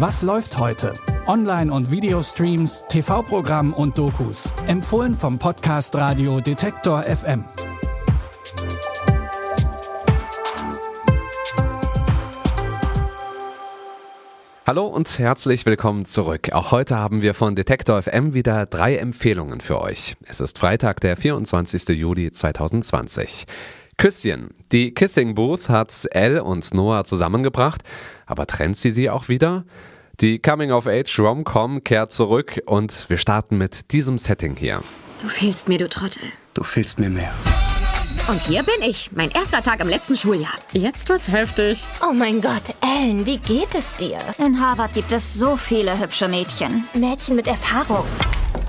Was läuft heute? Online- und Videostreams, TV-Programm und Dokus. Empfohlen vom Podcast Radio Detektor FM. Hallo und herzlich willkommen zurück. Auch heute haben wir von Detektor FM wieder drei Empfehlungen für euch. Es ist Freitag, der 24. Juli 2020. Küsschen. Die Kissing Booth hat Elle und Noah zusammengebracht, aber trennt sie sie auch wieder? Die Coming-of-Age Rom-Com kehrt zurück und wir starten mit diesem Setting hier. Du fehlst mir, du Trottel. Du fehlst mir mehr. Und hier bin ich, mein erster Tag im letzten Schuljahr. Jetzt wird's heftig. Oh mein Gott, Ellen, wie geht es dir? In Harvard gibt es so viele hübsche Mädchen. Mädchen mit Erfahrung.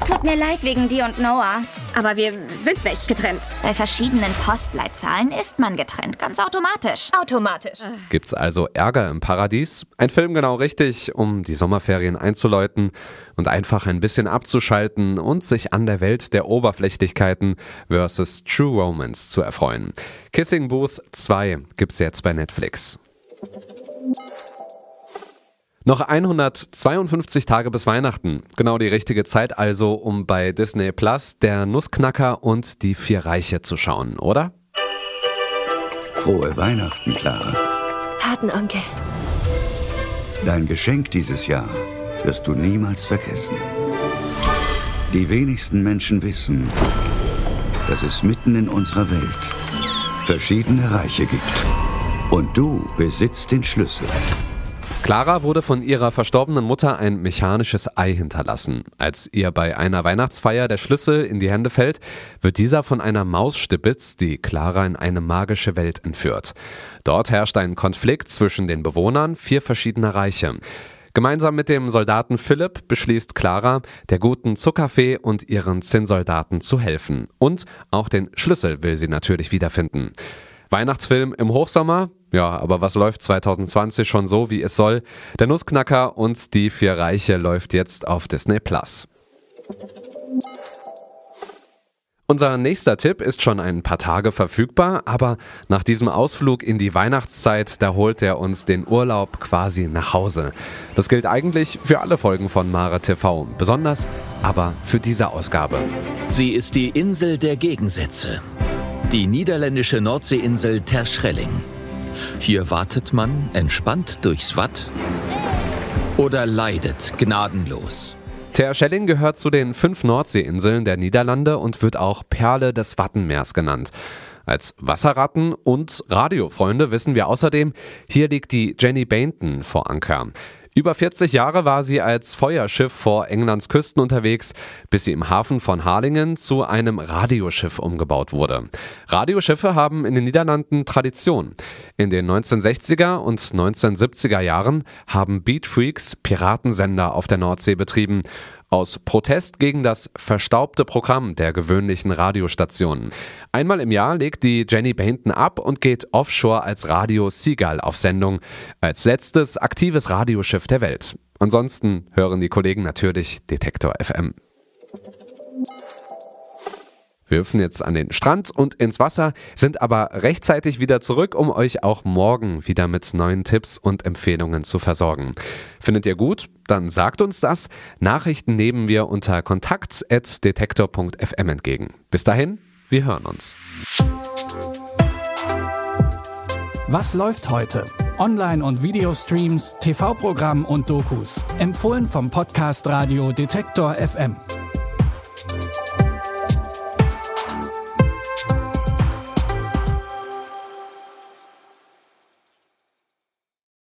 Tut mir leid wegen dir und Noah. Aber wir sind nicht getrennt. Bei verschiedenen Postleitzahlen ist man getrennt, ganz automatisch. Automatisch. Gibt's also Ärger im Paradies? Ein Film genau richtig, um die Sommerferien einzuläuten und einfach ein bisschen abzuschalten und sich an der Welt der Oberflächlichkeiten versus True Romance zu erfreuen. Kissing Booth 2 gibt's jetzt bei Netflix. Noch 152 Tage bis Weihnachten. Genau die richtige Zeit also, um bei Disney Plus der Nussknacker und die vier Reiche zu schauen, oder? Frohe Weihnachten, Clara. Patenonkel. Dein Geschenk dieses Jahr wirst du niemals vergessen. Die wenigsten Menschen wissen, dass es mitten in unserer Welt verschiedene Reiche gibt. Und du besitzt den Schlüssel. Clara wurde von ihrer verstorbenen Mutter ein mechanisches Ei hinterlassen. Als ihr bei einer Weihnachtsfeier der Schlüssel in die Hände fällt, wird dieser von einer Maus stibitzt, die Clara in eine magische Welt entführt. Dort herrscht ein Konflikt zwischen den Bewohnern vier verschiedener Reiche. Gemeinsam mit dem Soldaten Philipp beschließt Clara, der guten Zuckerfee und ihren Zinnsoldaten zu helfen. Und auch den Schlüssel will sie natürlich wiederfinden. Weihnachtsfilm im Hochsommer? Ja, aber was läuft 2020 schon so, wie es soll? Der Nussknacker und die vier Reiche läuft jetzt auf Disney Plus. Unser nächster Tipp ist schon ein paar Tage verfügbar, aber nach diesem Ausflug in die Weihnachtszeit, da holt er uns den Urlaub quasi nach Hause. Das gilt eigentlich für alle Folgen von Mare TV, besonders aber für diese Ausgabe. Sie ist die Insel der Gegensätze. Die niederländische Nordseeinsel Terschelling. Hier wartet man entspannt durchs Watt oder leidet gnadenlos. Terschelling gehört zu den fünf Nordseeinseln der Niederlande und wird auch Perle des Wattenmeers genannt. Als Wasserratten und Radiofreunde wissen wir außerdem, hier liegt die Jenny Bainton vor Anker. Über 40 Jahre war sie als Feuerschiff vor Englands Küsten unterwegs, bis sie im Hafen von Harlingen zu einem Radioschiff umgebaut wurde. Radioschiffe haben in den Niederlanden Tradition. In den 1960er und 1970er Jahren haben Beatfreaks Piratensender auf der Nordsee betrieben aus Protest gegen das verstaubte Programm der gewöhnlichen Radiostationen. Einmal im Jahr legt die Jenny Bainton ab und geht offshore als Radio Seagull auf Sendung, als letztes aktives Radioschiff der Welt. Ansonsten hören die Kollegen natürlich Detektor FM. Wir hüpfen jetzt an den Strand und ins Wasser, sind aber rechtzeitig wieder zurück, um euch auch morgen wieder mit neuen Tipps und Empfehlungen zu versorgen. Findet ihr gut? Dann sagt uns das. Nachrichten nehmen wir unter kontakt.detektor.fm entgegen. Bis dahin, wir hören uns. Was läuft heute? Online- und Videostreams, TV-Programm und Dokus. Empfohlen vom Podcast Radio Detektor FM.